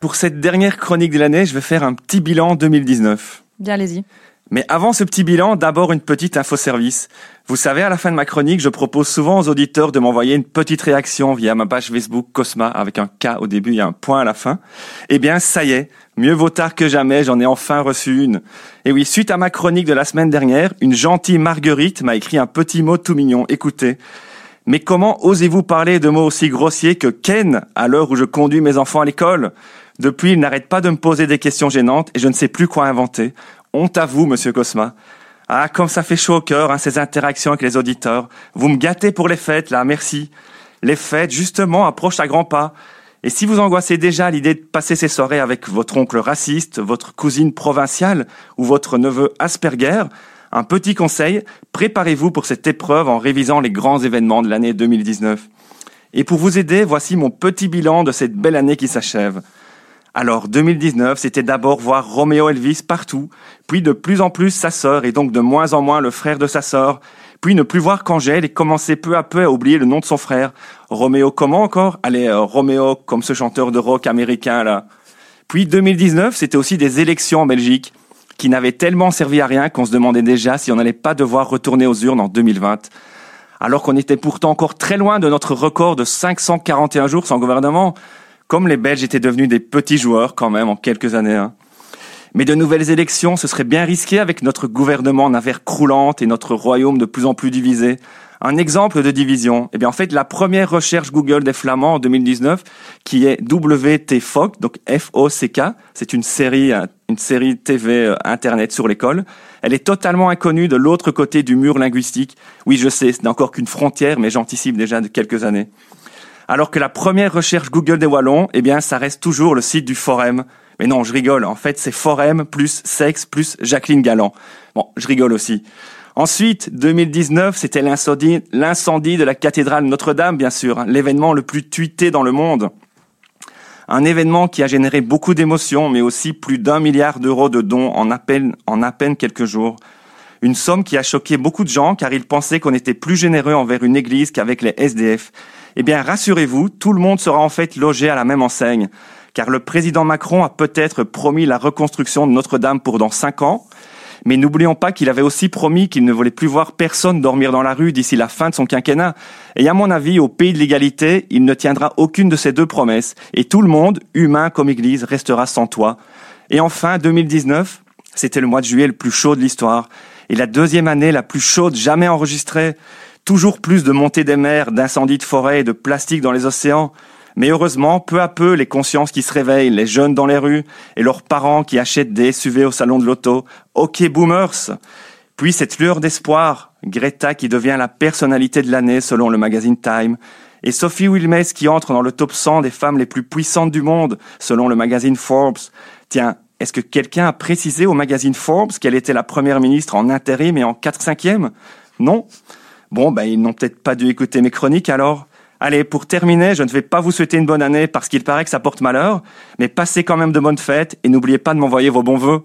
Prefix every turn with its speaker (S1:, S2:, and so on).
S1: Pour cette dernière chronique de l'année, je vais faire un petit bilan 2019.
S2: Bien, allez-y.
S1: Mais avant ce petit bilan, d'abord une petite info-service. Vous savez, à la fin de ma chronique, je propose souvent aux auditeurs de m'envoyer une petite réaction via ma page Facebook Cosma avec un K au début et un point à la fin. Eh bien, ça y est, mieux vaut tard que jamais, j'en ai enfin reçu une. Et oui, suite à ma chronique de la semaine dernière, une gentille Marguerite m'a écrit un petit mot tout mignon. Écoutez. Mais comment osez-vous parler de mots aussi grossiers que Ken à l'heure où je conduis mes enfants à l'école? Depuis, il n'arrête pas de me poser des questions gênantes et je ne sais plus quoi inventer. Honte à vous, monsieur Cosma. Ah, comme ça fait chaud au cœur, hein, ces interactions avec les auditeurs. Vous me gâtez pour les fêtes, là, merci. Les fêtes, justement, approchent à grands pas. Et si vous angoissez déjà l'idée de passer ces soirées avec votre oncle raciste, votre cousine provinciale ou votre neveu Asperger, un petit conseil, préparez-vous pour cette épreuve en révisant les grands événements de l'année 2019. Et pour vous aider, voici mon petit bilan de cette belle année qui s'achève. Alors 2019, c'était d'abord voir Roméo Elvis partout, puis de plus en plus sa sœur et donc de moins en moins le frère de sa sœur, puis ne plus voir qu'Angèle et commencer peu à peu à oublier le nom de son frère. Roméo comment encore? Allez, euh, Roméo comme ce chanteur de rock américain là. Puis 2019, c'était aussi des élections en Belgique qui n'avaient tellement servi à rien qu'on se demandait déjà si on n'allait pas devoir retourner aux urnes en 2020. Alors qu'on était pourtant encore très loin de notre record de 541 jours sans gouvernement comme les Belges étaient devenus des petits joueurs quand même en quelques années. Hein. Mais de nouvelles élections, ce serait bien risqué avec notre gouvernement en affaires croulantes et notre royaume de plus en plus divisé. Un exemple de division, eh bien en fait la première recherche Google des Flamands en 2019, qui est WTFOC, donc F-O-C-K, c'est une série, euh, une série TV euh, internet sur l'école. Elle est totalement inconnue de l'autre côté du mur linguistique. Oui, je sais, ce n'est encore qu'une frontière, mais j'anticipe déjà de quelques années alors que la première recherche Google des Wallons, eh bien, ça reste toujours le site du Forum. Mais non, je rigole. En fait, c'est Forum plus sexe plus Jacqueline Galland. Bon, je rigole aussi. Ensuite, 2019, c'était l'incendie, de la cathédrale Notre-Dame, bien sûr, hein, l'événement le plus tweeté dans le monde. Un événement qui a généré beaucoup d'émotions, mais aussi plus d'un milliard d'euros de dons en à peine quelques jours. Une somme qui a choqué beaucoup de gens car ils pensaient qu'on était plus généreux envers une église qu'avec les SDF. Eh bien, rassurez-vous, tout le monde sera en fait logé à la même enseigne, car le président Macron a peut-être promis la reconstruction de Notre-Dame pour dans cinq ans, mais n'oublions pas qu'il avait aussi promis qu'il ne voulait plus voir personne dormir dans la rue d'ici la fin de son quinquennat. Et à mon avis, au pays de l'égalité, il ne tiendra aucune de ces deux promesses, et tout le monde, humain comme Église, restera sans toit. Et enfin, 2019, c'était le mois de juillet le plus chaud de l'histoire, et la deuxième année la plus chaude jamais enregistrée. Toujours plus de montées des mers, d'incendies de forêt et de plastique dans les océans. Mais heureusement, peu à peu, les consciences qui se réveillent, les jeunes dans les rues et leurs parents qui achètent des SUV au salon de l'auto. Ok, boomers. Puis cette lueur d'espoir, Greta qui devient la personnalité de l'année selon le magazine Time, et Sophie Wilmès qui entre dans le top 100 des femmes les plus puissantes du monde selon le magazine Forbes. Tiens, est-ce que quelqu'un a précisé au magazine Forbes qu'elle était la première ministre en intérim et en 4 5 Non Bon, ben, ils n'ont peut-être pas dû écouter mes chroniques alors. Allez, pour terminer, je ne vais pas vous souhaiter une bonne année parce qu'il paraît que ça porte malheur, mais passez quand même de bonnes fêtes et n'oubliez pas de m'envoyer vos bons vœux.